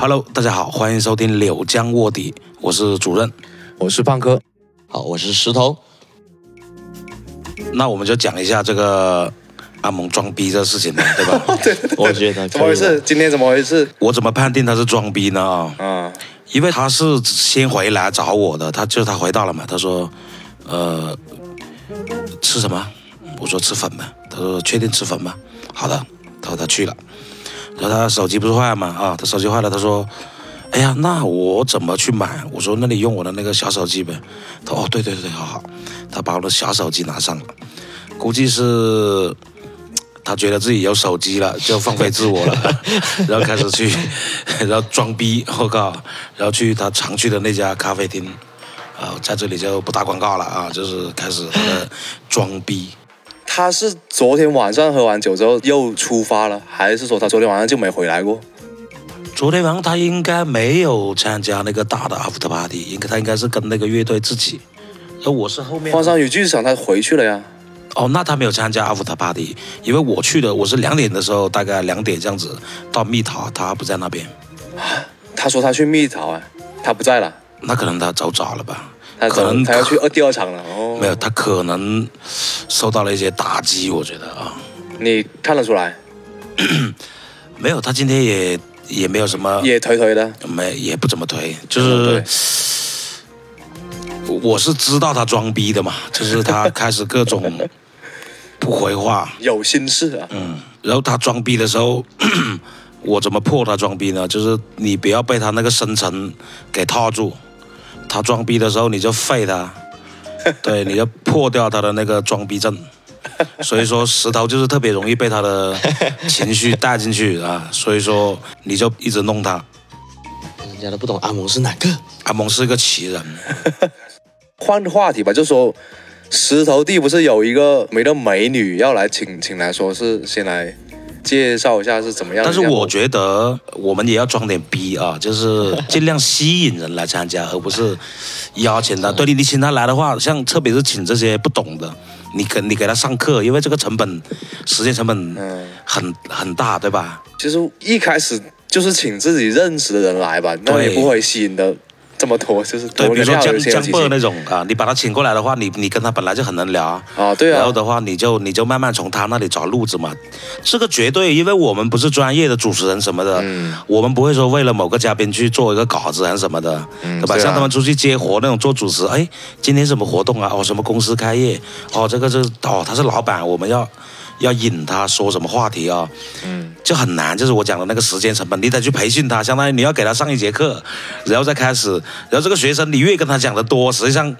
Hello，大家好，欢迎收听柳江卧底，我是主任。我是胖哥，好，我是石头。那我们就讲一下这个阿蒙装逼这事情了，对吧？对，我觉得怎么回事？今天怎么回事？我怎么判定他是装逼呢？啊，嗯，因为他是先回来找我的，他就是他回到了嘛，他说，呃，吃什么？我说吃粉吧。他说确定吃粉吗？好的，他说他去了，然后他手机不是坏了嘛？啊，他手机坏了，他说，哎呀，那我怎么去买？我说那你用我的那个小手机呗。他说哦，对对对，好好，他把我的小手机拿上了，估计是。他觉得自己有手机了，就放飞自我了，然后开始去，然后装逼，我靠，然后去他常去的那家咖啡厅，啊，在这里就不打广告了啊，就是开始他的装逼。他是昨天晚上喝完酒之后又出发了，还是说他昨天晚上就没回来过？昨天晚上他应该没有参加那个大的 after party，应该他应该是跟那个乐队自己，而我是后面。换上语剧场，他回去了呀。哦，那他没有参加 after party，因为我去的，我是两点的时候，大概两点这样子到蜜桃，他不在那边。他说他去蜜桃啊，他不在了。那可能他走早了吧？他可能他要去二第二场了。哦，没有，他可能受到了一些打击，我觉得啊。你看得出来？没有，他今天也也没有什么，也颓颓的，没也不怎么颓，就是我是知道他装逼的嘛，就是他开始各种不回话，有心事啊。嗯，然后他装逼的时候，我怎么破他装逼呢？就是你不要被他那个深沉给套住，他装逼的时候你就废他，对，你就破掉他的那个装逼症。所以说石头就是特别容易被他的情绪带进去啊，所以说你就一直弄他。人家都不懂阿蒙是哪个？阿蒙是一个奇人。换个话题吧，就说石头地不是有一个没的美女要来请请来说是先来介绍一下是怎么样？但是我觉得我们也要装点逼啊，就是尽量吸引人来参加，而不是邀请他。对你，你请他来的话，像特别是请这些不懂的，你给你给他上课，因为这个成本时间成本很很大，对吧？其实一开始就是请自己认识的人来吧，那也不会吸引的。这么拖就是对，比如说江江波那种啊，你把他请过来的话，你你跟他本来就很能聊啊，对啊，然后的话你就你就慢慢从他那里找路子嘛，这个绝对，因为我们不是专业的主持人什么的，嗯，我们不会说为了某个嘉宾去做一个稿子还是什么的，对吧？像他们出去接活那种做主持，哎，今天什么活动啊？哦，什么公司开业？哦，这个是哦，他是老板，我们要。要引他说什么话题啊？嗯，就很难，就是我讲的那个时间成本，你得去培训他，相当于你要给他上一节课，然后再开始，然后这个学生你越跟他讲的多，实际上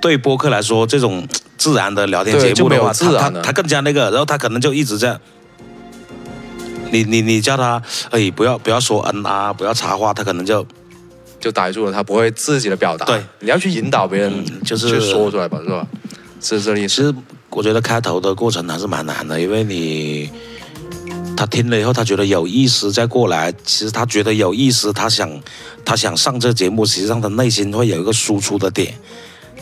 对播客来说，这种自然的聊天节目的话，他他他更加那个，然后他可能就一直在，你你你叫他，哎，不要不要说嗯啊，不要插话，他可能就就呆住了，他不会自己的表达。对，你要去引导别人，就是去说出来吧，是吧？是这意思。我觉得开头的过程还是蛮难的，因为你他听了以后，他觉得有意思，再过来，其实他觉得有意思，他想他想上这节目，实际上他内心会有一个输出的点，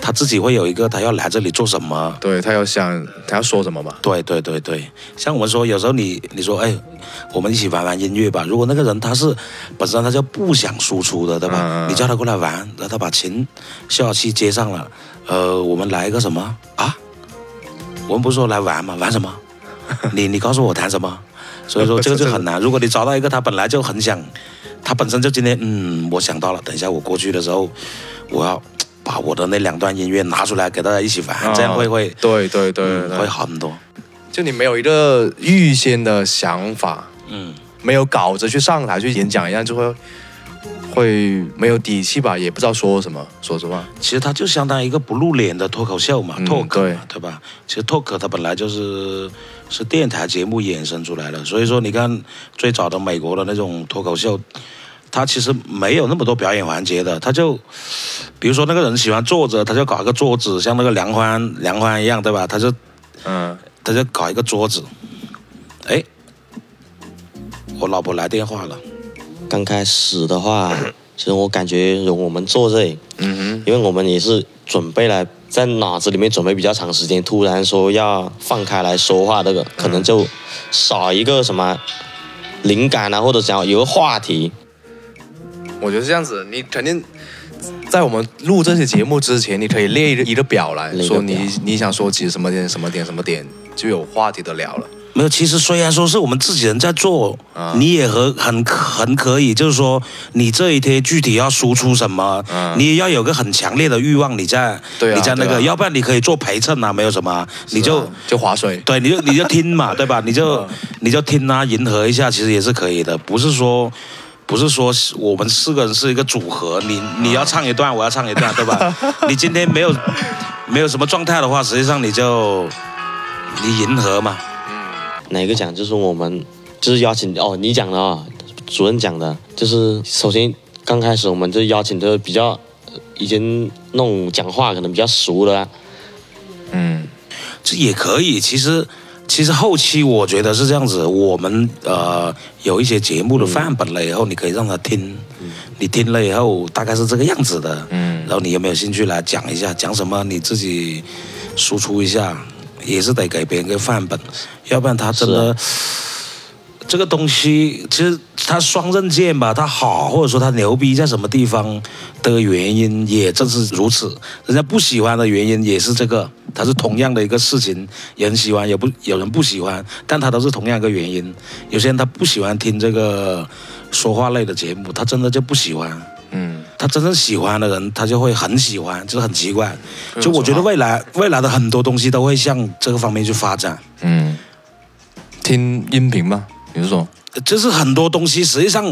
他自己会有一个他要来这里做什么，对他要想他要说什么嘛？对对对对，像我们说有时候你你说哎，我们一起玩玩音乐吧，如果那个人他是本身他就不想输出的，对吧？你叫他过来玩，然后他把琴消器接上了，呃，我们来一个什么啊？我们不是说来玩吗？玩什么？你你告诉我谈什么？所以说 这个就很难。如果你找到一个他本来就很想，他本身就今天嗯，我想到了，等一下我过去的时候，我要把我的那两段音乐拿出来给大家一起玩，这样会会对对对，会好很多。就你没有一个预先的想法，嗯，没有稿子去上台去演讲一样，就会。会没有底气吧，也不知道说什么。说实话，其实它就相当于一个不露脸的脱口秀嘛，talk 对对吧？其实 talk 它本来就是是电台节目衍生出来的，所以说你看最早的美国的那种脱口秀，它其实没有那么多表演环节的，他就比如说那个人喜欢坐着，他就搞一个桌子，像那个梁欢梁欢一样，对吧？他就嗯，他就搞一个桌子。哎，我老婆来电话了。刚开始的话，其实我感觉我们坐这里，嗯哼，因为我们也是准备了，在脑子里面准备比较长时间，突然说要放开来说话，这个可能就少一个什么灵感啊，或者讲有个话题。我觉得这样子，你肯定在我们录这些节目之前，你可以列一个一个表来说你你想说起什么点什么点什么点，就有话题的聊了。没有，其实虽然说是我们自己人在做，你也很很很可以，就是说你这一天具体要输出什么，你也要有个很强烈的欲望，你在你在那个，要不然你可以做陪衬啊，没有什么，你就就划水，对，你就你就听嘛，对吧？你就你就听啊，迎合一下，其实也是可以的，不是说不是说我们四个人是一个组合，你你要唱一段，我要唱一段，对吧？你今天没有没有什么状态的话，实际上你就你迎合嘛。哪个讲就是我们就是邀请哦，你讲的啊，主任讲的，就是首先刚开始我们就邀请的比较已经那种讲话可能比较熟的，嗯，这也可以。其实其实后期我觉得是这样子，我们呃有一些节目的范本了以后，你可以让他听，你听了以后大概是这个样子的，嗯，然后你有没有兴趣来讲一下，讲什么你自己输出一下。也是得给别人个范本，要不然他真的这个东西，其实他双刃剑吧，他好或者说他牛逼在什么地方的原因也正是如此，人家不喜欢的原因也是这个，他是同样的一个事情，人喜欢也不有人不喜欢，但他都是同样一个原因。有些人他不喜欢听这个说话类的节目，他真的就不喜欢。嗯，他真正喜欢的人，他就会很喜欢，就是很奇怪。就我觉得未来未来的很多东西都会向这个方面去发展。嗯，听音频吗？比如说，就是很多东西实际上，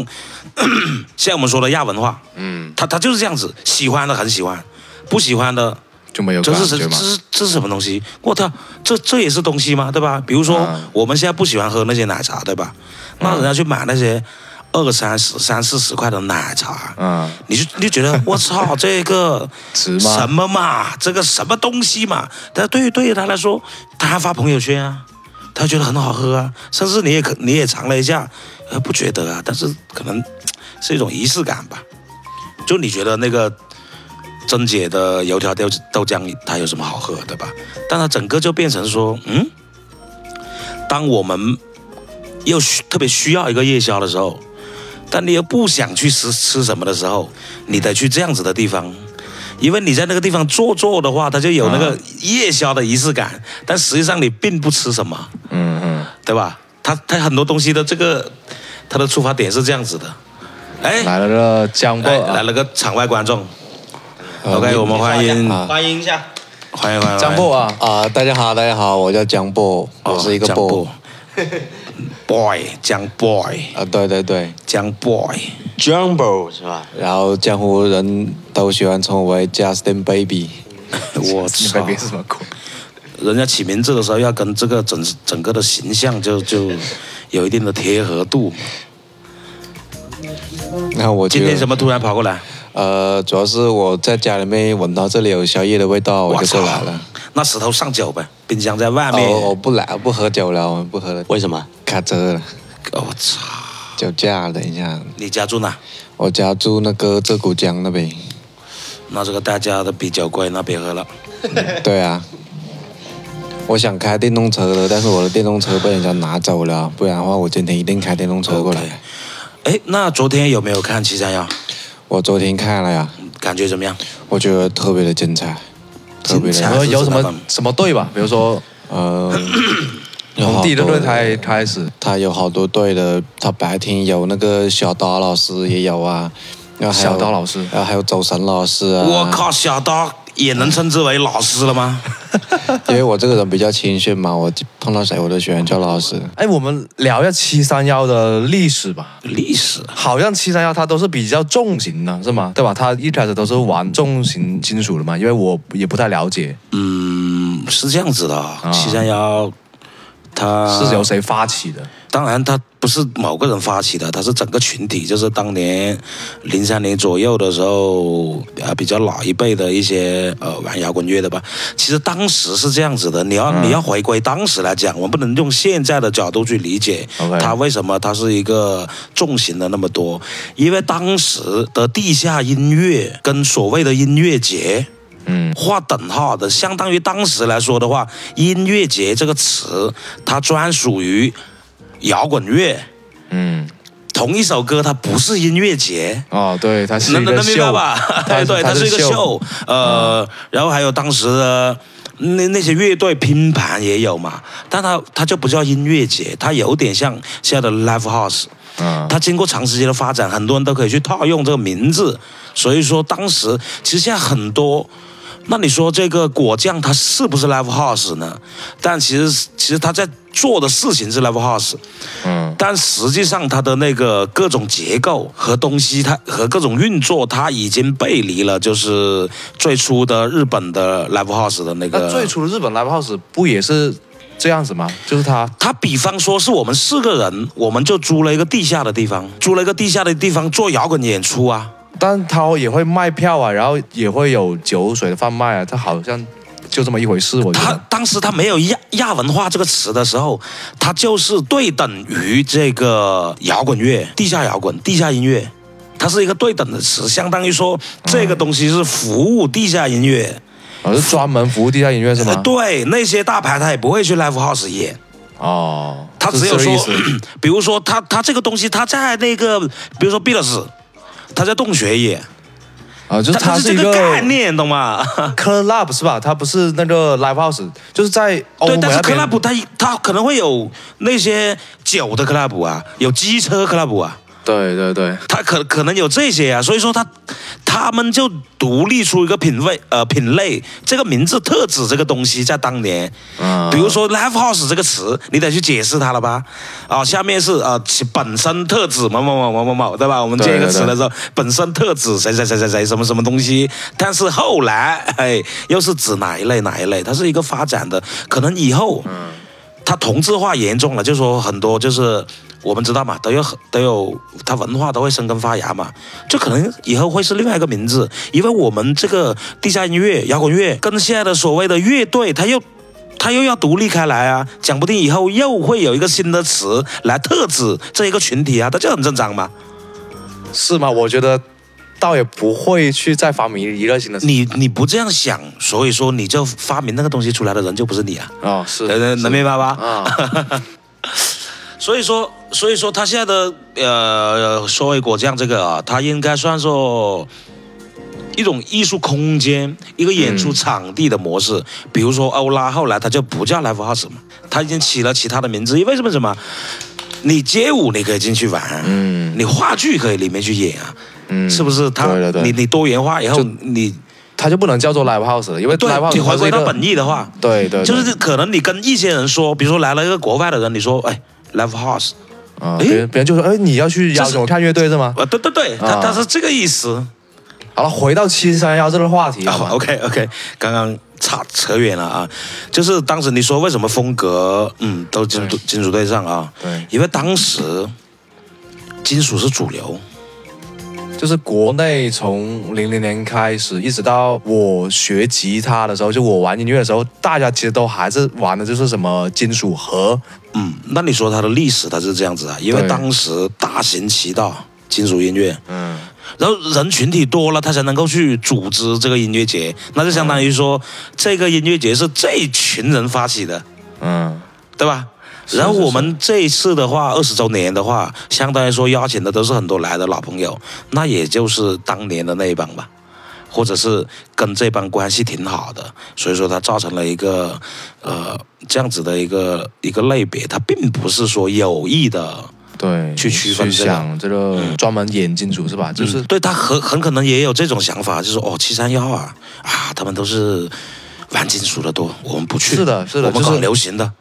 像我们说的亚文化，嗯，他他就是这样子，喜欢的很喜欢，不喜欢的就没有。这是这是这是什么东西？我操，这这也是东西吗？对吧？比如说我们现在不喜欢喝那些奶茶，对吧？那人家去买那些。二三十、三四十块的奶茶，嗯，你就你就觉得 我操，这个什么嘛，这个什么东西嘛？但对于对于他来说，他还发朋友圈啊，他觉得很好喝啊，甚至你也可你也尝了一下，呃，不觉得啊，但是可能是一种仪式感吧。就你觉得那个珍姐的油条豆豆浆，它有什么好喝，对吧？但它整个就变成说，嗯，当我们又需特别需要一个夜宵的时候。但你又不想去吃吃什么的时候，你得去这样子的地方，因为你在那个地方坐坐的话，它就有那个夜宵的仪式感。但实际上你并不吃什么，嗯嗯，对吧？它它很多东西的这个它的出发点是这样子的。哎，来了个江波，来了个场外观众。OK，我们欢迎欢迎一下，欢迎欢迎江波啊啊！大家好，大家好，我叫江波，我是一个波。boy，江 boy 啊，对对对，江 boy，Jumbo 是吧？然后江湖人都喜欢称我为 Justin Baby。我 操，Baby 是什么鬼？人家起名字的时候要跟这个整整个的形象就就有一定的贴合度。那我今天怎么突然跑过来？呃，主要是我在家里面闻到这里有宵夜的味道，我就过来了。那石头上酒呗，冰箱在外面。我不来，不喝酒了，我不喝了。为什么？卡车了。我操！酒驾，等一下。你家住哪？我家住那个浙谷江那边。那这个大家的比较贵，那别喝了。对啊。我想开电动车的，但是我的电动车被人家拿走了，不然的话，我今天一定开电动车过来。哎，那昨天有没有看《七三幺》？我昨天看了呀，感觉怎么样？我觉得特别的精彩，特别的。有什么什么队吧？比如说，呃，从第一队开开始，他有好多队的。他白天有那个小刀老师也有啊，然后小刀老师，然后还有周神老师啊。我靠，小刀。也能称之为老师了吗？因为我这个人比较谦逊嘛，我碰到谁我都喜欢叫老师。哎，我们聊一下七三幺的历史吧。历史好像七三幺它都是比较重型的，是吗？对吧？它一开始都是玩重型金属的嘛，因为我也不太了解。嗯，是这样子的。七三幺它是由谁发起的？当然，他不是某个人发起的，他是整个群体。就是当年零三年左右的时候，啊，比较老一辈的一些呃玩摇滚乐的吧。其实当时是这样子的，你要你要回归当时来讲，我们不能用现在的角度去理解它为什么它是一个重型的那么多，因为当时的地下音乐跟所谓的音乐节，嗯，划等号的，相当于当时来说的话，音乐节这个词它专属于。摇滚乐，嗯，同一首歌它不是音乐节。哦，对，它是能能一个秀明白吧？它 对，它是一个秀，呃，然后还有当时的那那些乐队拼盘也有嘛，但它它就不叫音乐节，它有点像现在的 live house，嗯，它经过长时间的发展，很多人都可以去套用这个名字，所以说当时其实现在很多。那你说这个果酱它是不是 live house 呢？但其实其实他在做的事情是 live house，嗯，但实际上它的那个各种结构和东西，它和各种运作，它已经背离了就是最初的日本的 live house 的那个。那最初的日本 live house 不也是这样子吗？就是他，他比方说是我们四个人，我们就租了一个地下的地方，租了一个地下的地方做摇滚演出啊。但他也会卖票啊，然后也会有酒水的贩卖啊，他好像就这么一回事。我觉得他，当时他没有亚亚文化这个词的时候，他就是对等于这个摇滚乐、地下摇滚、地下音乐，它是一个对等的词，相当于说这个东西是服务地下音乐。哦，是专门服务地下音乐是呃吗？对，那些大牌他也不会去 live house 演，哦，他只有说 比如说他他这个东西他在那个，比如说 Beatles，他在洞穴也，啊，就是它一是一个概念，懂吗？club 是吧？它不是那个 live house，就是在欧对，但是 club 它它可能会有那些酒的 club 啊，有机车 club 啊，对对对，他可可能有这些啊，所以说他他们就独立出一个品味呃品类，这个名字特指这个东西在当年，嗯比如说 live house 这个词，你得去解释它了吧？啊，下面是啊其本身特指某某某某某某，对吧？我们接一个词的时候，本身特指谁谁谁谁谁什么什么东西，但是后来哎又是指哪一类哪一类，它是一个发展的，可能以后嗯它同质化严重了，就说很多就是我们知道嘛，都有很都有它文化都会生根发芽嘛，就可能以后会是另外一个名字，因为我们这个地下音乐、摇滚乐跟现在的所谓的乐队，它又它又要独立开来啊，讲不定以后又会有一个新的词来特指这一个群体啊，这就很正常嘛。是吗？我觉得倒也不会去再发明娱乐性的你你不这样想，所以说你就发明那个东西出来的人就不是你啊，哦，是能能能明白吧？啊，所以说，所以说他现在的呃，所谓果酱这个啊，它应该算作一种艺术空间，一个演出场地的模式。比如说欧拉，后来他就不叫 live house 嘛，它已经起了其他的名字。因为什么什么？你街舞你可以进去玩，嗯你话剧可以里面去演啊，嗯，是不是？它对对对你你多元化以后，你它就不能叫做 live house 了，因为对 live house 你回归到本意的话，对对，对就是可能你跟一些人说，比如说来了一个国外的人，你说哎 live house。啊，诶别人别人就说，哎，你要去邀请我看乐队是吗？啊，对对对，他啊他是这个意思。好了，回到七三幺这个话题，好啊吗？，OK OK，刚刚差扯远了啊，就是当时你说为什么风格，嗯，都金属金属对上啊，对，因为当时金属是主流，就是国内从零零年开始，一直到我学吉他的时候，就我玩音乐的时候，大家其实都还是玩的就是什么金属核，嗯，那你说它的历史它是这样子啊，因为当时大行其道，金属音乐，嗯，然后人群体多了，他才能够去组织这个音乐节，那就相当于说这个音乐节是这群人发起的，嗯，对吧？是然后我们这一次的话，二十周年的话，相当于说邀请的都是很多来的老朋友，那也就是当年的那一帮吧，或者是跟这帮关系挺好的，所以说它造成了一个呃这样子的一个一个类别，它并不是说有意的，对，去区分去这个想这个专门演金属是吧？就是嗯对他很很可能也有这种想法，就是哦七三幺啊啊，他们都是玩金属的多，我们不去，是的是的我们搞流行的。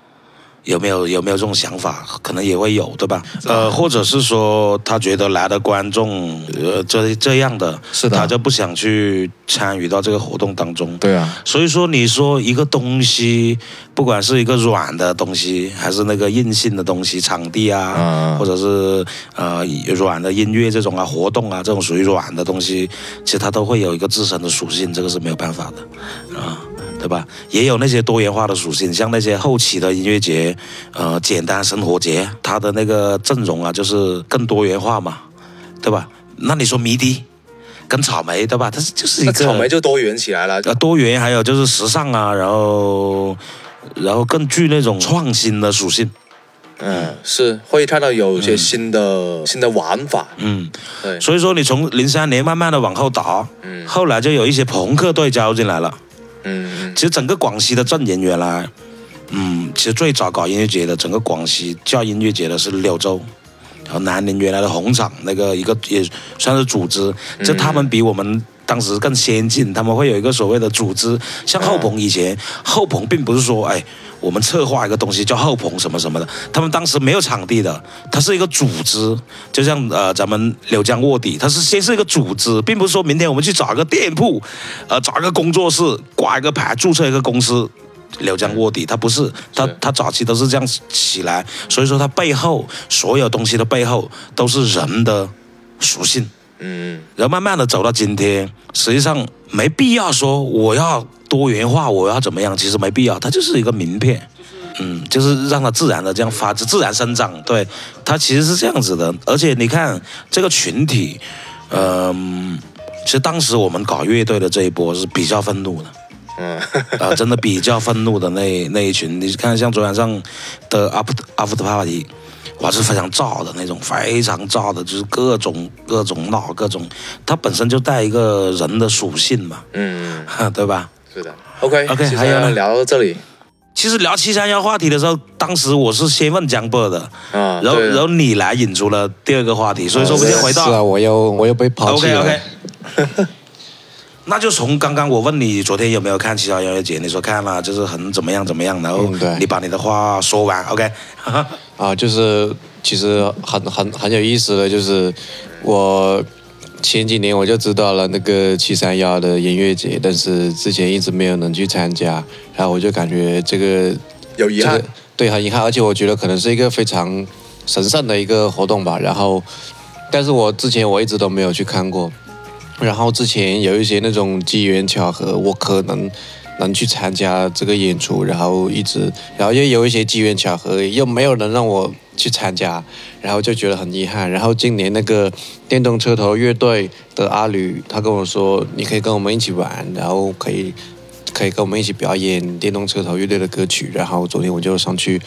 有没有有没有这种想法？可能也会有，对吧？呃，或者是说他觉得来的观众，呃，这这样的，是的他就不想去参与到这个活动当中。对啊，所以说，你说一个东西，不管是一个软的东西，还是那个硬性的东西，场地啊，嗯或者是呃软的音乐这种啊，活动啊，这种属于软的东西，其实它都会有一个自身的属性，这个是没有办法的啊。对吧？也有那些多元化的属性，像那些后期的音乐节，呃，简单生活节，它的那个阵容啊，就是更多元化嘛，对吧？那你说迷笛跟草莓，对吧？它是就是一个草莓就多元起来了，呃多元，还有就是时尚啊，然后然后更具那种创新的属性。嗯，是会看到有一些新的、新的玩法。嗯，对，所以说你从零三年慢慢的往后倒，嗯后来就有一些朋克队加入进来了。嗯其实整个广西的阵营原来，嗯，其实最早搞音乐节的整个广西叫音乐节的是柳州，然后南宁原来的红场那个一个也算是组织，就他们比我们。当时更先进，他们会有一个所谓的组织，像后鹏以前，后鹏并不是说，哎，我们策划一个东西叫后棚什么什么的，他们当时没有场地的，它是一个组织，就像呃咱们柳江卧底，它是先是一个组织，并不是说明天我们去找一个店铺，呃找一个工作室挂一个牌注册一个公司。柳江卧底，他不是，他，他早期都是这样起来，所以说他背后所有东西的背后都是人的属性，嗯然后慢慢的走到今天，实际上没必要说我要多元化，我要怎么样，其实没必要，它就是一个名片。嗯，就是让它自然的这样发自自然生长，对，它其实是这样子的。而且你看这个群体，嗯、其实当时我们搞乐队的这一波是比较愤怒的，嗯啊、真的比较愤怒的那那一群，你看像昨晚上的 After Party，哇，是非常燥的那种，非常燥的，就是各种各种闹，各种，它本身就带一个人的属性嘛，嗯，对吧？是的。OK OK，还有呢聊到这里其实聊七三幺话题的时候，当时我是先问江波的，啊，然后然后你来引出了第二个话题，所以说我们就回是啊，到我又我又被抛弃了 OK。OK。那就从刚刚我问你昨天有没有看七幺音乐节，你说看了，就是很怎么样怎么样，然后你把你的话说完，OK？啊，就是其实很很很有意思的，就是我前几年我就知道了那个七三幺的音乐节，但是之前一直没有能去参加，然后我就感觉这个有遗憾这个。对，很遗憾，而且我觉得可能是一个非常神圣的一个活动吧。然后，但是我之前我一直都没有去看过。然后之前有一些那种机缘巧合，我可能能去参加这个演出，然后一直，然后又有一些机缘巧合，又没有人让我去参加，然后就觉得很遗憾。然后今年那个电动车头乐队的阿吕，他跟我说，你可以跟我们一起玩，然后可以可以跟我们一起表演电动车头乐队的歌曲。然后昨天我就上去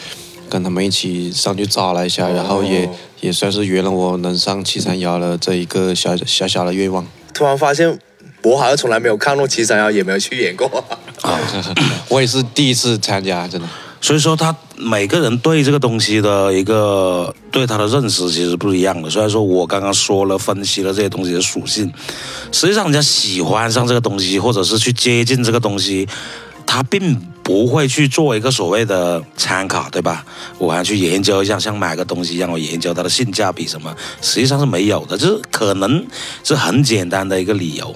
跟他们一起上去照了一下，然后也、哦也算是圆了我能上七三幺的这一个小小小的愿望。突然发现，我好像从来没有看过七三幺，也没有去演过。啊 我也是第一次参加，真的。所以说他每个人对这个东西的一个对他的认识其实不一样的。虽然说我刚刚说了分析了这些东西的属性，实际上人家喜欢上这个东西，或者是去接近这个东西，他并不会去做一个所谓的参考，对吧？我还去研究一下，像买个东西一样，我研究它的性价比什么，实际上是没有的，就是可能是很简单的一个理由。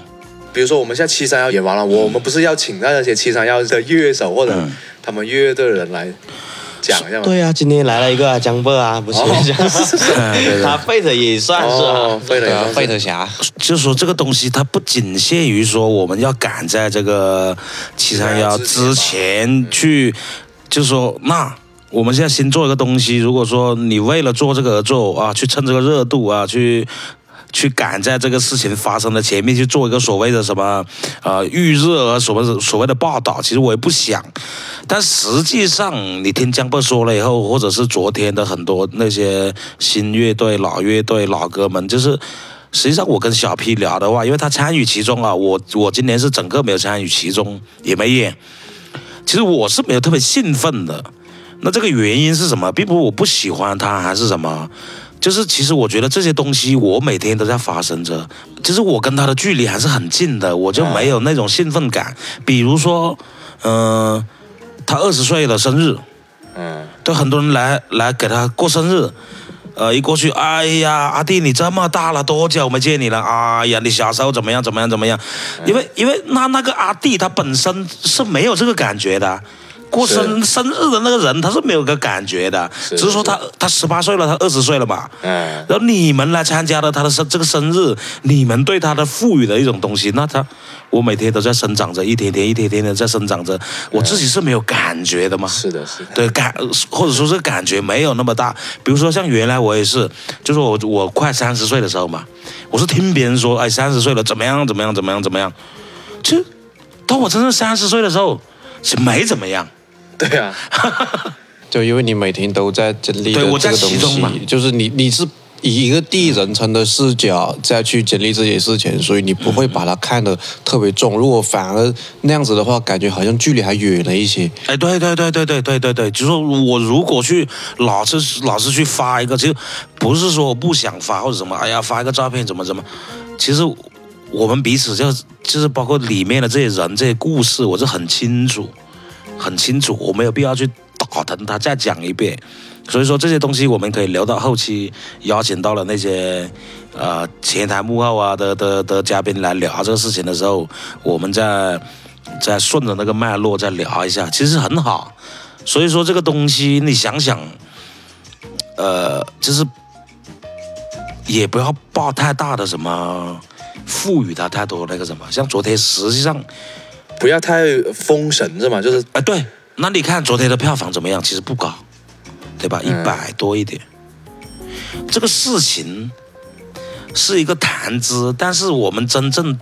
比如说我们现在七三幺演完了，我们不是要请那些七三幺的乐手或者嗯。他们乐队的人来讲一下吗？对啊，今天来了一个啊江波啊，不是 他费的也算是啊。哦，，费了对啊，也算是。费特侠，就是说这个东西它不仅限于说我们要赶在这个七三幺之前去，就是说那。我们现在新做一个东西，如果说你为了做这个而做啊，去蹭这个热度啊，去去赶在这个事情发生的前面去做一个所谓的什么呃预热啊，所谓所谓的报道，其实我也不想。但实际上，你听江波说了以后，或者是昨天的很多那些新乐队、老乐队、老哥们，就是实际上我跟小 P 聊的话，因为他参与其中啊，我我今年是整个没有参与其中，也没演。其实我是没有特别兴奋的。那这个原因是什么？并不是我不喜欢他，还是什么？就是其实我觉得这些东西我每天都在发生着，就是我跟他的距离还是很近的，我就没有那种兴奋感。比如说，嗯、他二十岁的生日，嗯，对很多人来来给他过生日，呃，一过去，哎呀，阿弟你这么大了，多久没见你了？哎呀，你小时候怎么样怎么样怎么样？因为因为那那个阿弟他本身是没有这个感觉的。过生生日的那个人他是没有个感觉的，是只是说他他十八岁了，他二十岁了嘛，嗯，然后你们来参加了他的生这个生日，你们对他的赋予的一种东西，那他我每天都在生长着，一天天一天天的在生长着，我自己是没有感觉的嘛。是的，是的，对感，或者说是感觉没有那么大。比如说像原来我也是，就是我我快三十岁的时候嘛，我是听别人说，哎，三十岁了怎么样怎么样怎么样怎么样。其实到我真正三十岁的时候，是没怎么样。对啊，就因为你每天都在经历的对我在这个东其中嘛。西，就是你你是以一个第一人称的视角再去经历这些事情，所以你不会把它看得特别重。如果反而那样子的话，感觉好像距离还远了一些。哎，对对对对对对对对，就是说我如果去老是老是去发一个，其实不是说我不想发或者什么，哎呀发一个照片怎么怎么，其实我们彼此就就是包括里面的这些人这些故事，我是很清楚很清楚，我没有必要去打疼他再讲一遍。所以说这些东西我们可以留到后期邀请到了那些呃前台幕后啊的的的嘉宾来聊这个事情的时候，我们再再顺着那个脉络再聊一下，其实很好。所以说这个东西你想想，呃，就是也不要抱太大的什么赋予他太多那个什么，像昨天实际上不要太封神是吗？就是啊，对，那你看昨天的票房怎么样？其实不高，对吧？一嗯百多一点。这个事情是一个谈资，但是我们真正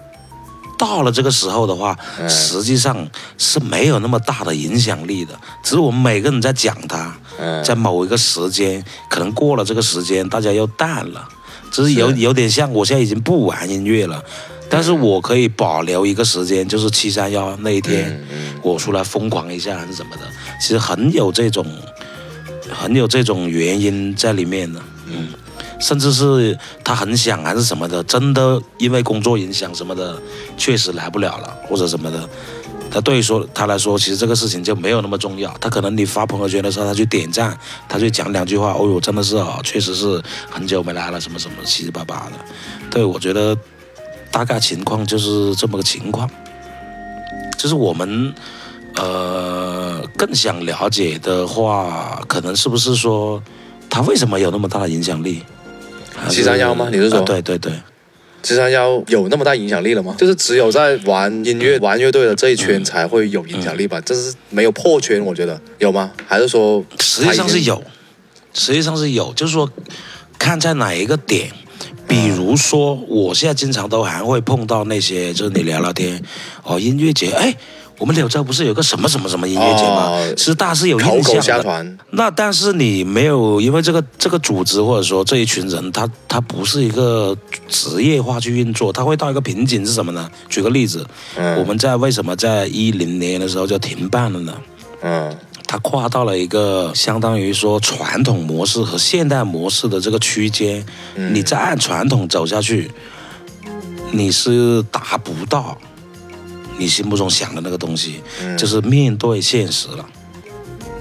到了这个时候的话，嗯实际上是没有那么大的影响力的。只是我们每个人在讲它，嗯在某一个时间，可能过了这个时间，大家又淡了。只是有是有点像，我现在已经不玩音乐了，但是我可以保留一个时间，就是七三幺那一天，嗯我出来疯狂一下还是什么的，其实很有这种，很有这种原因在里面的，嗯，甚至是他很想还是什么的，真的因为工作影响什么的，确实来不了了或者什么的。他对于说他来说，其实这个事情就没有那么重要。他可能你发朋友圈的时候，他去点赞，他去讲两句话，哦呦，真的是啊，确实是很久没来了，什么什么七七八八的。对我觉得大概情况就是这么个情况。就是我们呃更想了解的话，可能是不是说他为什么有那么大的影响力？七三幺吗你是说啊对对对，七三幺有那么大影响力了吗？就是只有在玩音乐、玩乐队的这一圈才会有影响力吧？这是没有破圈，我觉得有吗？还是说实际上是有，实际上是有，就是说看在哪一个点。比如说，我现在经常都还会碰到那些，就是你聊聊天，哦，音乐节，哎，我们柳州不是有个什么什么什么音乐节吗？哦其实大家是有印象的。那但是你没有，因为这个这个组织或者说这一群人，他他不是一个职业化去运作，他会到一个瓶颈是什么呢？举个例子，嗯我们在为什么在一零年的时候就停办了呢？嗯它跨到了一个相当于说传统模式和现代模式的这个区间，嗯你再按传统走下去，你是达不到你心目中想的那个东西，就是面对现实了，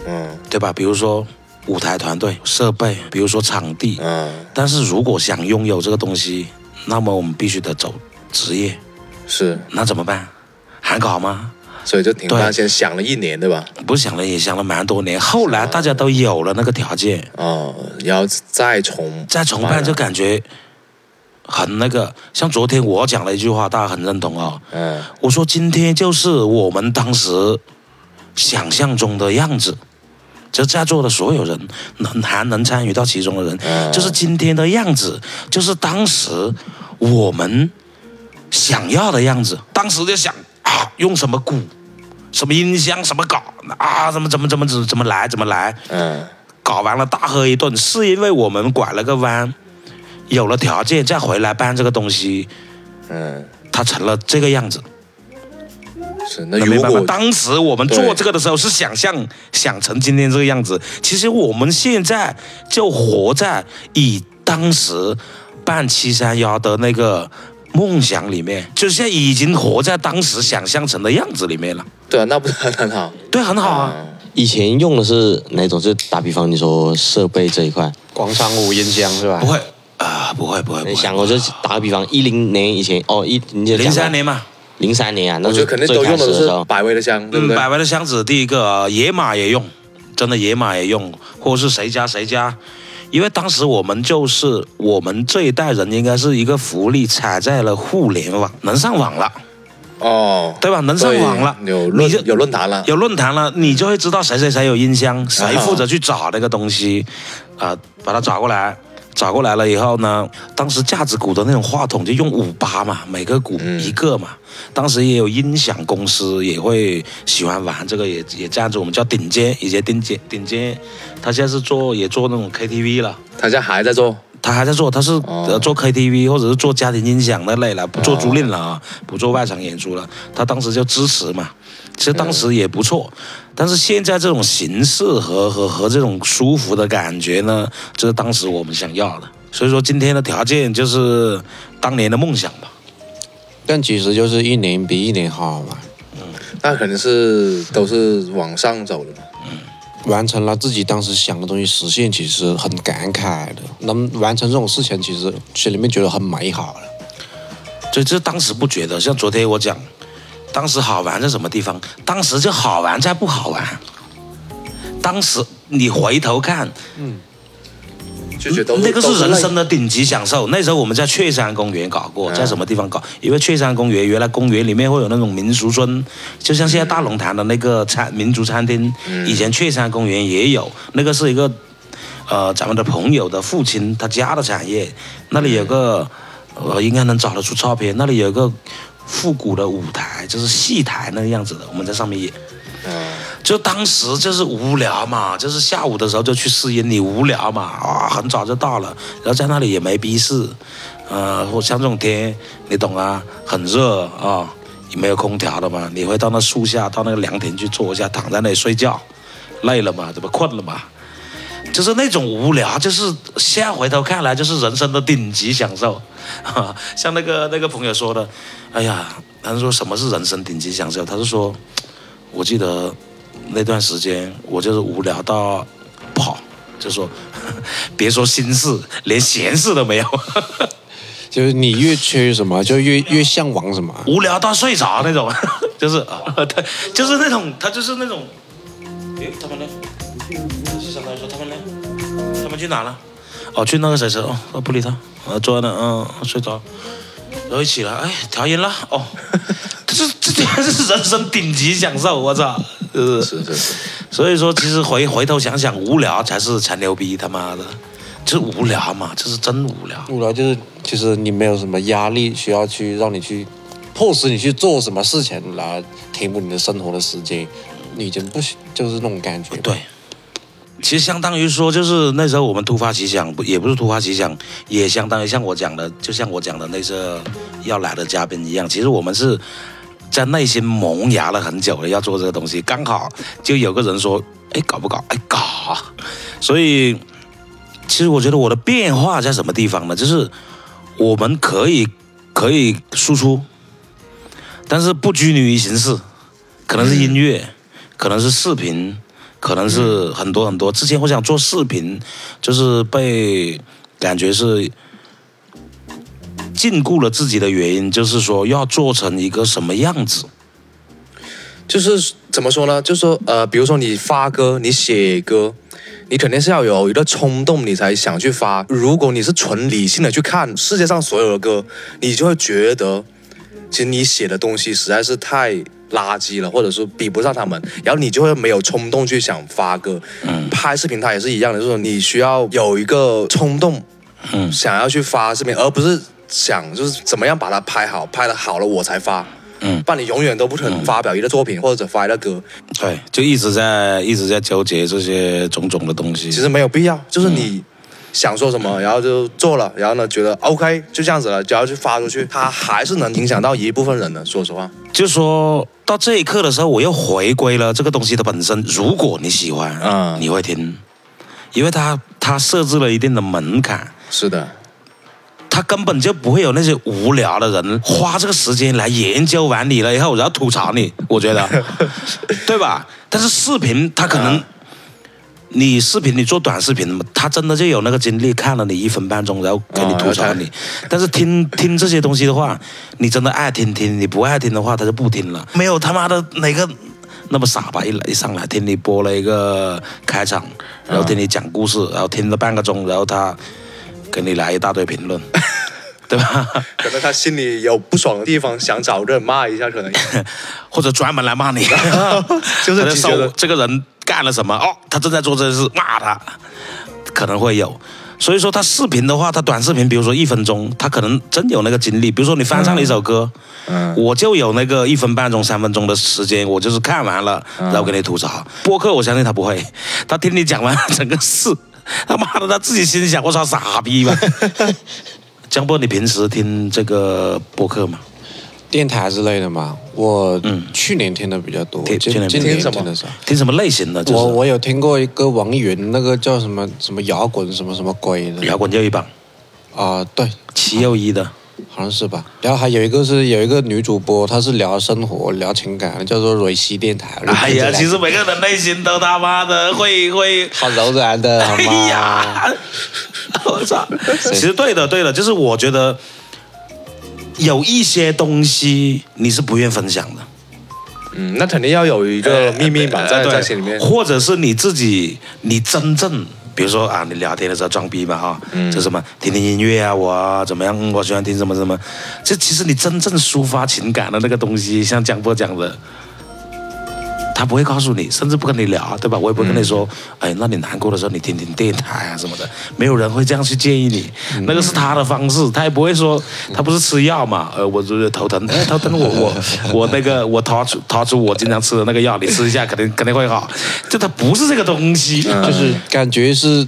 嗯对吧？比如说舞台团队、设备，比如说场地，嗯，但是如果想拥有这个东西，那么我们必须得走职业，是，那怎么办？还搞吗？所以就停办，对先想了一年，对吧？不是想了也想了蛮多年，后来大家都有了那个条件，哦，然后再重再重办就感觉很那个。像昨天我讲了一句话，大家很认同啊、嗯我说今天就是我们当时想象中的样子，就在座的所有人能还能参与到其中的人，嗯就是今天的样子，就是当时我们想要的样子。当时就想啊，用什么鼓，什么音箱，什么搞啊，怎么怎么怎么怎么怎么来怎么来，嗯搞完了大喝一顿，是因为我们拐了个弯，有了条件再回来办这个东西，嗯，它成了这个样子。是。那？如果当时我们做这个的时候是想象想成今天这个样子，其实我们现在就活在以当时办七三幺的那个梦想里面，就是现在已经活在当时想象成的样子里面了。对啊，那不是很很好？对，很好啊。嗯以前用的是哪种？就打比方，你说设备这一块，广场舞音箱是吧不？会啊、不会不会不会。你想，我就打个比方，一零年以前，哦，一你零三年嘛，零三年啊，那我觉得肯定都用的是最开始的时候，百威的箱，对不嗯，百威的箱子，第一个、呃野马也用，真的野马也用，或者是谁家谁家，因为当时我们就是我们这一代人应该是一个福利踩在了互联网，能上网了，哦，对吧？能上网了，对有你就论有论坛了，有论坛了，你就会知道谁谁谁有音箱，谁负责去找那个东西，啊、把它找过来。找过来了以后呢，当时架子鼓的那种话筒就用五八嘛，每个鼓一个嘛。当时也有音响公司也会喜欢玩这个，也也这样子，我们叫顶尖，以前顶尖顶尖，他现在是做也做那种 KTV 了。他现在还在做，他还在做，他是呃做 KTV 或者是做家庭音响那类了，不做租赁了啊，不做外场演出了。他当时就支持嘛，其实当时也不错，但是现在这种形式和和和这种舒服的感觉呢，就是当时我们想要的。所以说今天的条件就是当年的梦想吧。但其实就是一年比一年好嘛，嗯那肯定是都是往上走的嘛。完成了自己当时想的东西，实现其实很感慨的。能完成这种事情，其实心里面觉得很美好了。所以这当时不觉得，像昨天我讲，当时好玩在什么地方？当时就好玩在不好玩。当时你回头看，就觉得都那个是人生的的顶级享受。那时候我们在雀山公园搞过，在什么地方搞？因为雀山公园原来公园里面会有那种民俗村，就像现在大龙潭的那个餐民族餐厅，以前雀山公园也有。那个是一个呃咱们的朋友的父亲他家的产业，那里有个呃应该能找得出照片，那里有个复古的舞台，就是戏台那个样子的，我们在上面演。就当时就是无聊嘛，就是下午的时候就去试音，你无聊嘛，啊，很早就到了，然后在那里也没逼事，呃，或像这种天，你懂啊，很热啊，也没有空调的嘛，你会到那树下，到那个凉亭去坐一下，躺在那里睡觉，累了嘛，这不困了嘛，就是那种无聊，就是现在回头看来就是人生的顶级享受，哈，像那个那个朋友说的，哎呀，他说什么是人生顶级享受？他是说，我记得那段时间我就是无聊到不好，就说 别说心事，连闲事都没有，就是你越缺什么，就越越向往什么。无聊到睡着那种，就是啊，他就是那种，他就是那种，诶，他们呢？是相当于说他们呢？他们去哪了？哦，去那个谁谁哦，我不理他，我，坐在那，嗯，睡着，然后一起来，哎，调音了，哦，这这这这是人生顶级享受，我操，是是？是所以说，其实回回头想想，无聊才是才牛逼，他妈的，就是无聊嘛，这是真无聊。无聊就是，其实你没有什么压力需要去让你去迫使你去做什么事情来填补你的生活的时间，你已经不行，就是那种感觉。对，其实相当于说，就是那时候我们突发奇想，不也不是突发奇想，也相当于像我讲的，就像我讲的那些要来的嘉宾一样，其实我们是在内心萌芽了很久了，要做这个东西，刚好就有个人说，哎，搞不搞？哎，搞。所以，其实我觉得我的变化在什么地方呢？就是我们可以可以输出，但是不拘泥于形式，可能是音乐，可能是视频，可能是很多很多。之前我想做视频，就是被感觉是禁锢了自己的原因，就是说要做成一个什么样子。就是怎么说呢？就是说呃，比如说你发歌，你写歌。你肯定是要有一个冲动，你才想去发。如果你是纯理性的去看世界上所有的歌，你就会觉得，其实你写的东西实在是太垃圾了，或者说比不上他们，然后你就会没有冲动去想发歌。嗯拍视频它也是一样的，就是说你需要有一个冲动，嗯想要去发视频，而不是想就是怎么样把它拍好，拍的好了我才发。嗯，不然你永远都不可能发表一个作品或者发一个歌，对，就一直在一直在纠结这些种种的东西。其实没有必要，就是你想说什么，然后就做了，然后呢觉得 OK 就这样子了，只要去发出去，它还是能影响到一部分人的。说实话，就说到这一刻的时候，我又回归了这个东西的本身。如果你喜欢，嗯你会听，因为它它设置了一定的门槛，是的，他根本就不会有那些无聊的人花这个时间来研究完你了以后，然后吐槽你，我觉得，对吧？但是视频他可能。嗯你视频，你做短视频，他真的就有那个精力看了你一分半钟，然后给你吐槽你。但是听听这些东西的话，你真的爱听听，你不爱听的话，他就不听了。没有他妈的哪个那么傻吧？一来一上来听你播了一个开场，然后听你讲故事，然后听了半个钟，然后他给你来一大堆评论，对吧？可能他心里有不爽的地方，想找个人骂一下，可能 或者专门来骂你，就是觉得这个人干了什么哦，他正在做这件事，骂他，可能会有。所以说，他视频的话，他短视频，比如说一分钟，他可能真有那个精力。比如说你翻唱了一首歌，嗯我就有那个一分半钟、三分钟的时间，我就是看完了，然后给你吐槽。播客我相信他不会，他听你讲完整个事，他妈的他自己心想：我操，傻逼吧！江波，你平时听这个播客吗？电台之类的吗，我嗯去年听的比较多，今今听什么年听什么类型的？就是我我有听过一个网易云那个叫什么什么摇滚什么什么鬼的摇滚又一榜，啊、对，七又一的。好像是吧。然后还有一个是有一个女主播，她是聊生活、聊情感，叫做蕊希电台。哎呀，其实每个人内心都他妈的会会好柔软的，好 哎？呀，我操！其实对的，对的，就是我觉得有一些东西你是不愿分享的，嗯，那肯定要有一个秘密吧，在在心里面。或者是你自己，你真正。比如说啊，你聊天的时候装逼嘛哈，嗯。就什么听听音乐啊，我啊怎么样，嗯我喜欢听什么什么，这其实你真正抒发情感的那个东西，像江波讲的，他不会告诉你，甚至不跟你聊，对吧？我也不会跟你说，哎，那你难过的时候你听听电台啊什么的，没有人会这样去建议你，那个是他的方式，他也不会说，他不是吃药嘛，呃，我就是头疼，哎，头疼我我 我那个我掏出掏出我经常吃的那个药，你吃一下肯定肯定会好，就他不是这个东西，就是感觉是，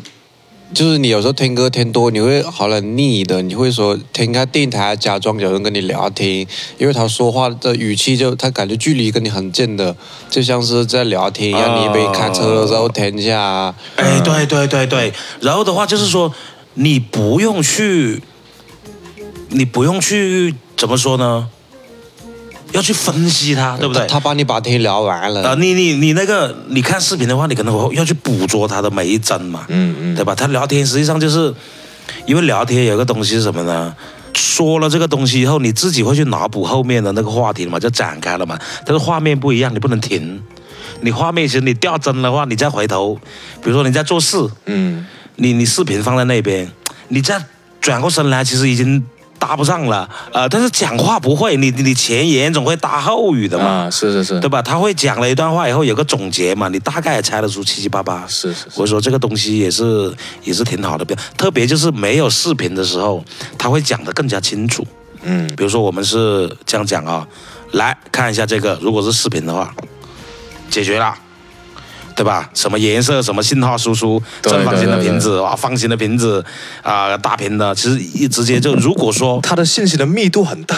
就是你有时候听歌听多，你会好了腻的，你会说听下电台，假装有人跟你聊天，因为他说话的语气就他感觉距离跟你很近的，就像是在聊天一样。啊你一边开车的时候听一下啊，哎，对对对对，然后的话就是说，你不用去，你不用去怎么说呢？要去分析它，对不对？他帮你把天聊完了啊、了，你你你那个，你看视频的话，你可能会要去捕捉他的每一帧嘛，嗯嗯，对吧？他聊天实际上就是，因为聊天有个东西是什么呢？说了这个东西以后，你自己会去脑补后面的那个话题嘛，就展开了嘛。但是画面不一样，你不能停。你画面其实你掉帧的话，你再回头，比如说你在做事，嗯，你你视频放在那边，你再转过身来，其实已经搭不上了。呃，但是讲话不会，你你前言总会搭后语的嘛。啊，是是是，对吧？他会讲了一段话以后有个总结嘛，你大概也猜得出七七八八。是是是我说这个东西也是也是挺好的，特别就是没有视频的时候，他会讲得更加清楚。嗯比如说我们是这样讲啊，来看一下这个，如果是视频的话，解决了。对吧？什么颜色，什么信号输出，正方形的瓶子啊，方形的瓶子啊、大瓶的，其实一直接就如果说，它的信息的密度很大，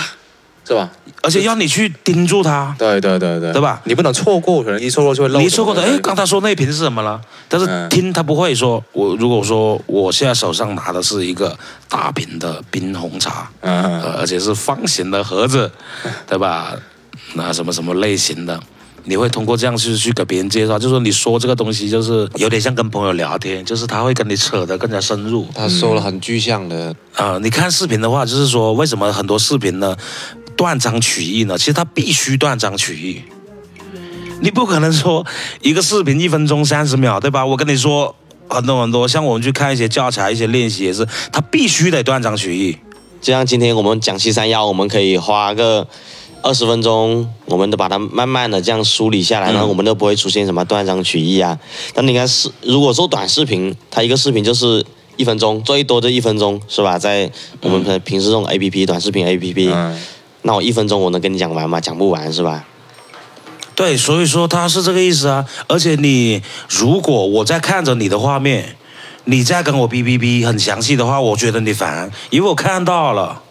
是吧？而且要你去盯住它，对对对对，对吧你不能错过，可能一错过就会漏。你错过的，哎，刚才说那瓶是什么了？但是嗯听他不会说，我如果说我现在手上拿的是一个大瓶的冰红茶，嗯呃，而且是方形的盒子，对吧？那什么什么类型的？你会通过这样去去给别人介绍，就是说你说这个东西就是有点像跟朋友聊天，就是他会跟你扯得更加深入。他说了很具象的，啊、你看视频的话，就是说为什么很多视频呢断章取义呢？其实他必须断章取义。你不可能说一个视频一分钟三十秒，对吧？我跟你说很多很多，像我们去看一些教材、一些练习也是，他必须得断章取义。就像今天我们讲七三幺，我们可以花个二十分钟，我们都把它慢慢的这样梳理下来，然后我们都不会出现什么断章取义啊。但你看视，如果做短视频，它一个视频就是一分钟，最多就一分钟，是吧？在我们平时这种 A P P 短视频 A P P，、嗯那我一分钟我能跟你讲完吗？讲不完是吧？对，所以说他是这个意思啊。而且你如果我在看着你的画面，你在跟我哔哔哔很详细的话，我觉得你烦，因为我看到了。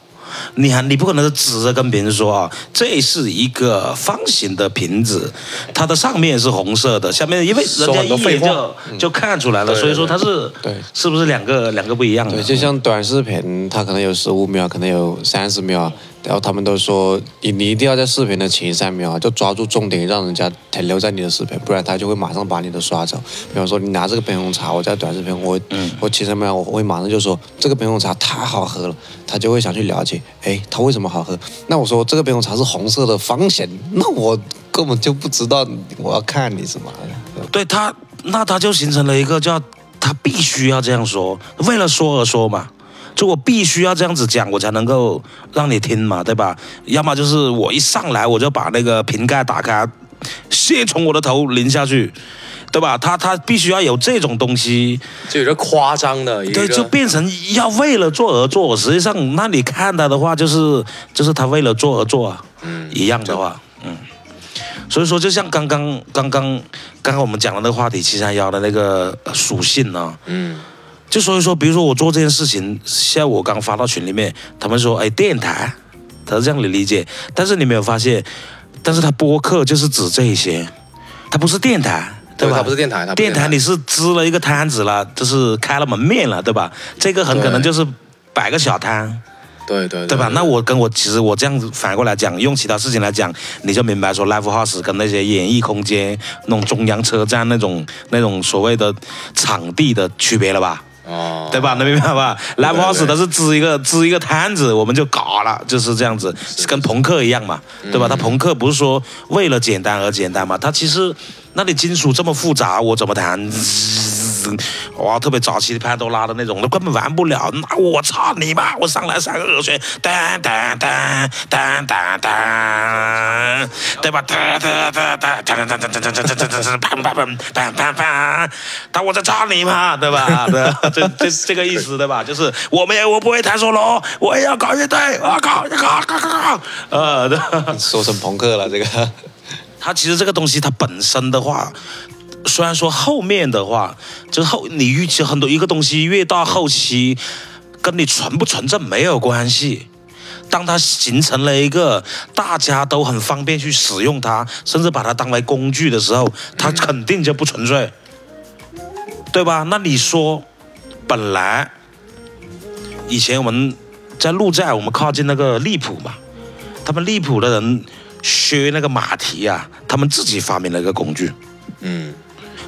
你还你不可能是指着跟别人说啊，这是一个方形的瓶子，它的上面是红色的，下面因为人说家一眼就就看出来了，对所以说它是对。是不是两个两个不一样的？对，就像短视频，它可能有十五秒，可能有三十秒，然后他们都说你你一定要在视频的前三秒就抓住重点，让人家停留在你的视频，不然他就会马上把你的刷走。比方说你拿这个冰红茶，我在短视频我、嗯我前三秒我会马上就说这个冰红茶太好喝了，他就会想去了解，哎，它为什么好喝？那我说这个冰红茶是红色的方形，那我根本就不知道我要看你什么。对他，那他就形成了一个叫他必须要这样说，为了说而说嘛。就我必须要这样子讲，我才能够让你听嘛，对吧？要么就是我一上来我就把那个瓶盖打开，先从我的头淋下去，对吧？他他必须要有这种东西，就有点夸张的，对，就变成要为了做而做。实际上，那你看他的话，就是就是他为了做而做啊，嗯一样的话，嗯。所以说，就像刚刚刚刚刚刚我们讲的那个话题，七三幺的那个呃属性呢、嗯就所以说，比如说我做这件事情，现在我刚发到群里面，他们说，哎，电台，他是这样的理解。但是你没有发现，但是他播客就是指这一些，他不是电台，对吧？它不是电台，它电台你是支了一个摊子了，就是开了门面了，对吧？这个很可能就是摆个小摊，对对对吧？那我跟我其实我这样子反过来讲，用其他事情来讲，你就明白说 live house 跟那些演艺空间、那种中央车站那种那种所谓的场地的区别了吧？哦，对吧？能 明白吧？Live House 它是支一个支一个摊子，我们就搞了，就是这样子，跟朋克一样嘛，对吧？它朋克不是说为了简单而简单嘛，它其实那里金属这么复杂，我怎么弹？哇，特别早期的潘多拉的那种，都根本玩不了。那我操你妈！我上来三个和弦，当当当当当当，对吧？当当当当当当当当当当当当当，砰砰砰砰砰砰，但我在操你妈，对吧？这这这个意思对吧？就是我们也我不会弹 solo，我也要搞乐队，我要搞搞搞搞搞，呃，对。说成朋克了，这个 它其实这个东西它本身的话，虽然说后面的话，就是后你预期很多一个东西越到后期，跟你纯不纯正没有关系。当它形成了一个大家都很方便去使用它，甚至把它当为工具的时候，它肯定就不纯粹，对吧？那你说，本来以前我们在路寨，我们靠近那个利浦嘛，他们利浦的人削那个马蹄啊，他们自己发明了一个工具。嗯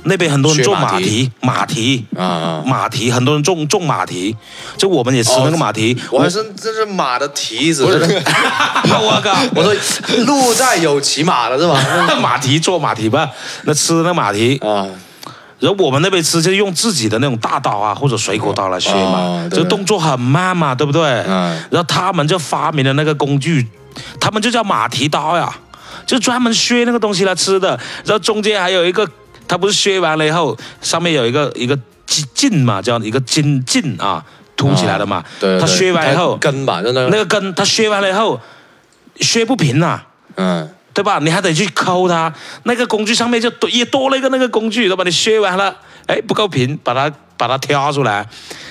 那边很多人种马蹄马蹄，啊啊，马蹄，很多人种种马蹄，就我们也吃那个马蹄。我还是这是马的蹄子，我靠！我说路在有骑马的是吧？马蹄做马蹄吧，那吃那马蹄，啊，然后我们那边吃就用自己的那种大刀啊或者水果刀来削嘛哦，对这个动作很慢嘛，对不对？嗯然后他们就发明了那个工具，他们就叫马蹄刀呀，就专门削那个东西来吃的。然后中间还有一个，它不是削完了以后，上面有一个一个茎茎嘛，叫一个茎茎啊，凸起来的嘛。对，对它削完以后，根吧，就那那个根它削完了以后，削不平啊。嗯对吧？你还得去抠它，那个工具上面就多也多了一个那个工具，都把？你削完了，哎，不够平，把它把它挑出来，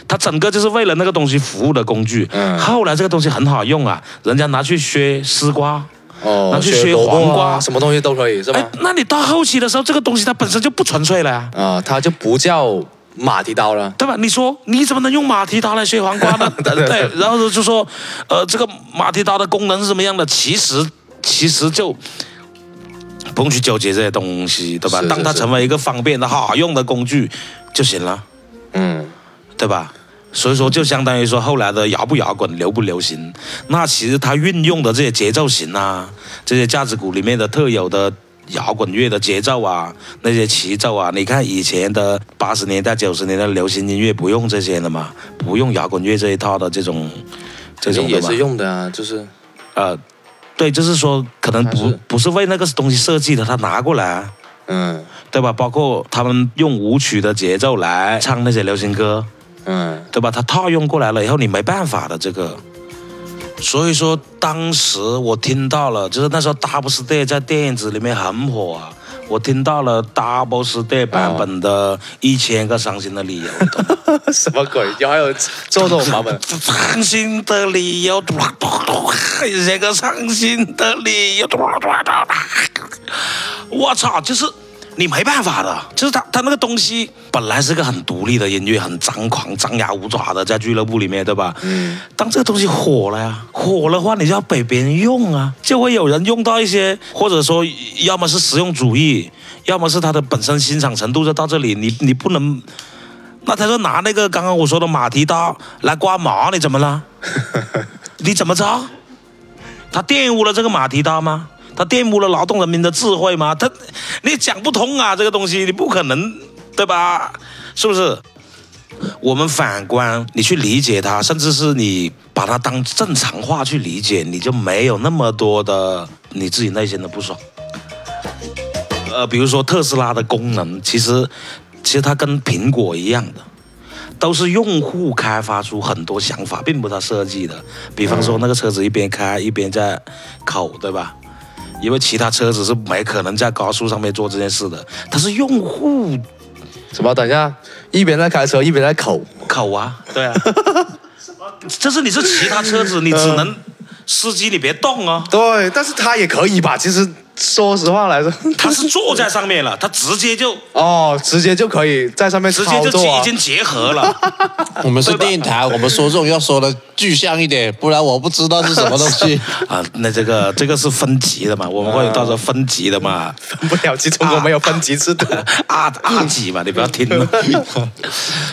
它整个就是为了那个东西服务的工具。嗯后来这个东西很好用啊，人家拿去削丝瓜，哦，拿去削黄瓜啊，什么东西都可以是吧哎？，那你到后期的时候，这个东西它本身就不纯粹了呀。啊，它就不叫马蹄刀了。对吧？你说你怎么能用马蹄刀来削黄瓜呢？对，然后就说，呃，这个马蹄刀的功能是什么样的？其实其实就不用去纠结这些东西，对吧？是是当它成为一个方便的好用的工具就行了，嗯对吧？所以说，就相当于说后来的摇不摇滚、流不流行，那其实它运用的这些节奏型啊，这些架子鼓里面的特有的摇滚乐的节奏啊，那些齐奏啊，你看以前的八十年代、九十年代流行音乐不用这些的嘛，不用摇滚乐这一套的这种这种也是，用的啊，就是呃，对，就是说可能不是不是为那个东西设计的，他拿过来啊。嗯对吧？包括他们用舞曲的节奏来唱那些流行歌，嗯对吧？他套用过来了以后，你没办法的这个。所以说，当时我听到了，就是那时候 Double Stay 在电子里面很火啊。我听到了 Double Stay 版本的《一千个伤心的理由》什么鬼？有还有做这种版本？伤心的理由，一千个伤心的理由，我操，就是你没办法的，就是他他那个东西本来是个很独立的音乐，很张狂、张牙舞爪的，在俱乐部里面，对吧？嗯，当这个东西火了呀，火了的话，你就要被别人用啊，就会有人用到一些，或者说要么是实用主义，要么是他的本身欣赏程度就到这里，你你不能。那他就拿那个刚刚我说的马蹄刀来刮毛，你怎么了？你怎么着？他玷污了这个马蹄刀吗？他玷污了劳动人民的智慧吗？他你讲不通啊，这个东西你不可能，对吧？是不是？我们反观你去理解它，甚至是你把它当正常话去理解，你就没有那么多的你自己内心的不爽。呃，比如说特斯拉的功能，其实其实它跟苹果一样的，都是用户开发出很多想法，并不是它设计的。比方说那个车子一边开一边在口，对吧？因为其他车子是没可能在高速上面做这件事的，但是用户什么？等一下，一边在开车一边在口，口啊，对啊，这是你是其他车子，你只能司机你别动啊。对，但是他也可以吧？其实说实话来说，他是坐在上面了，他直接就哦，直接就可以在上面直接就已经结合了。我们是电台，我们说这种要说的具象一点，不然我不知道是什么东西。啊，那这个这个是分级的嘛，我们会到时候分级的嘛，分不了，级中国没有分级制度。二二级嘛，你不要听了。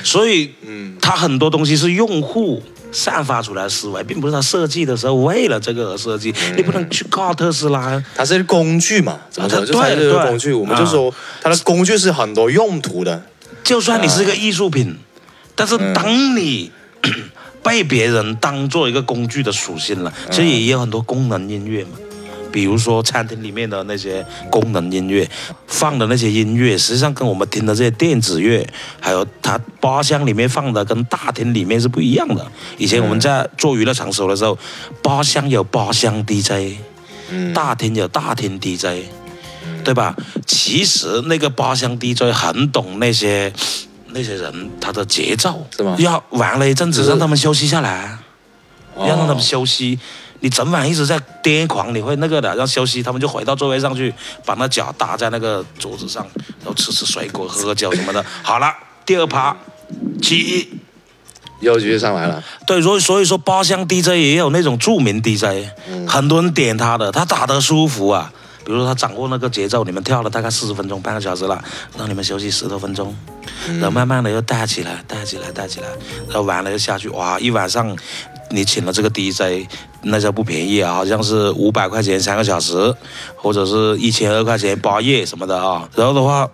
所以，嗯，它很多东西是用户散发出来的思维，并不是他设计的时候为了这个而设计。你不能去靠特斯拉，它是工具嘛？怎么说？啊就它是对对工具，我们就说它的工具是很多用途的。就算你是一个艺术品，但是当你被别人当做一个工具的属性了，其实也有很多功能音乐嘛。比如说餐厅里面的那些功能音乐，放的那些音乐，实际上跟我们听的这些电子乐，还有它包厢里面放的，跟大厅里面是不一样的。以前我们在做娱乐场所的时候，包厢有包厢 DJ，大厅有大厅 DJ，对吧？其实那个包厢 DJ 很懂那些那些人他的节奏，是吗要玩了一阵子，让他们休息下来。哦要让他们休息。你整晚一直在癫狂，你会那个的，要休息，他们就回到座位上去，把那脚搭在那个桌子上，然后吃吃水果、喝喝酒什么的。好了，第二趴，起。又继续上来了。对，所以所以说包厢 DJ 也有那种著名 DJ，、很多人点他的，他打得舒服啊。比如说他掌握那个节奏，你们跳了大概四十分钟、半个小时了，让你们休息十多分钟，然后慢慢的又带起来、带起来、带起来，然后完了又下去，哇，一晚上你请了这个 DJ，那叫不便宜啊，好像是五百块钱三个小时，或者是一千二块钱包夜什么的啊。然后的话，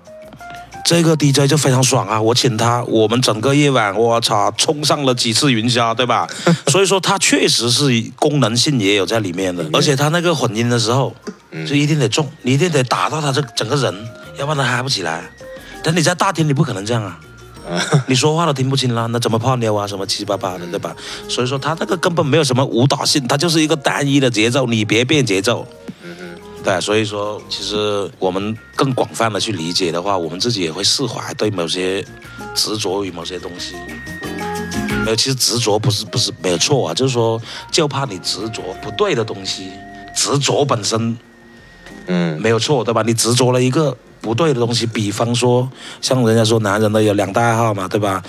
这个 DJ 就非常爽啊！我请他，我们整个夜晚，我操，冲上了几次云霄，对吧？所以说他确实是功能性也有在里面的，而且他那个混音的时候，就一定得重，你一定得打到他这整个人，要不然他嗨不起来。但你在大厅你不可能这样啊，你说话都听不清了，那怎么泡妞啊？什么七七八八的，对吧？所以说他那个根本没有什么舞蹈性，它就是一个单一的节奏，你别变节奏。对，所以说，其实我们更广泛的去理解的话，我们自己也会释怀对某些执着于某些东西。没有，其实执着不是不是没有错啊，就是说，就怕你执着不对的东西，执着本身嗯，没有错，对吧？你执着了一个不对的东西，比方说，像人家说男人的有两大爱好嘛，对吧？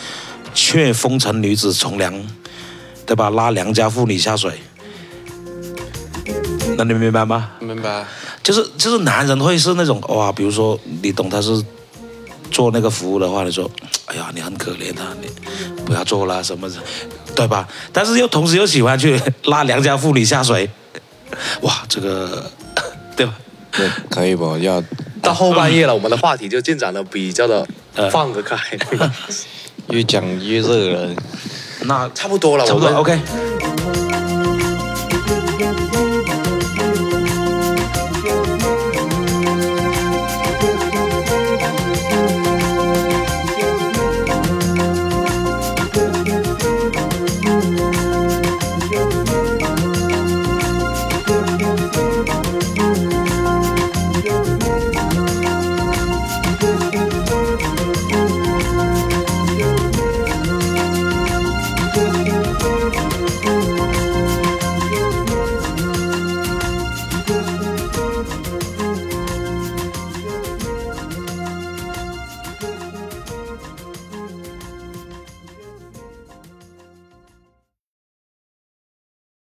劝风尘女子从良，对吧？拉良家妇女下水，那你明白吗？明白？就是就是男人会是那种哇，比如说你懂他是做那个服务的话，你说，哎呀，你很可怜他，你不要做了什么的，对吧？但是又同时又喜欢去拉良家妇女下水，哇，这个 对吧？对，可以不？要到后半夜了，我们的话题就进展的比较的呃放得开，对 吧越讲越热了。那差不多了，差不多我们 OK。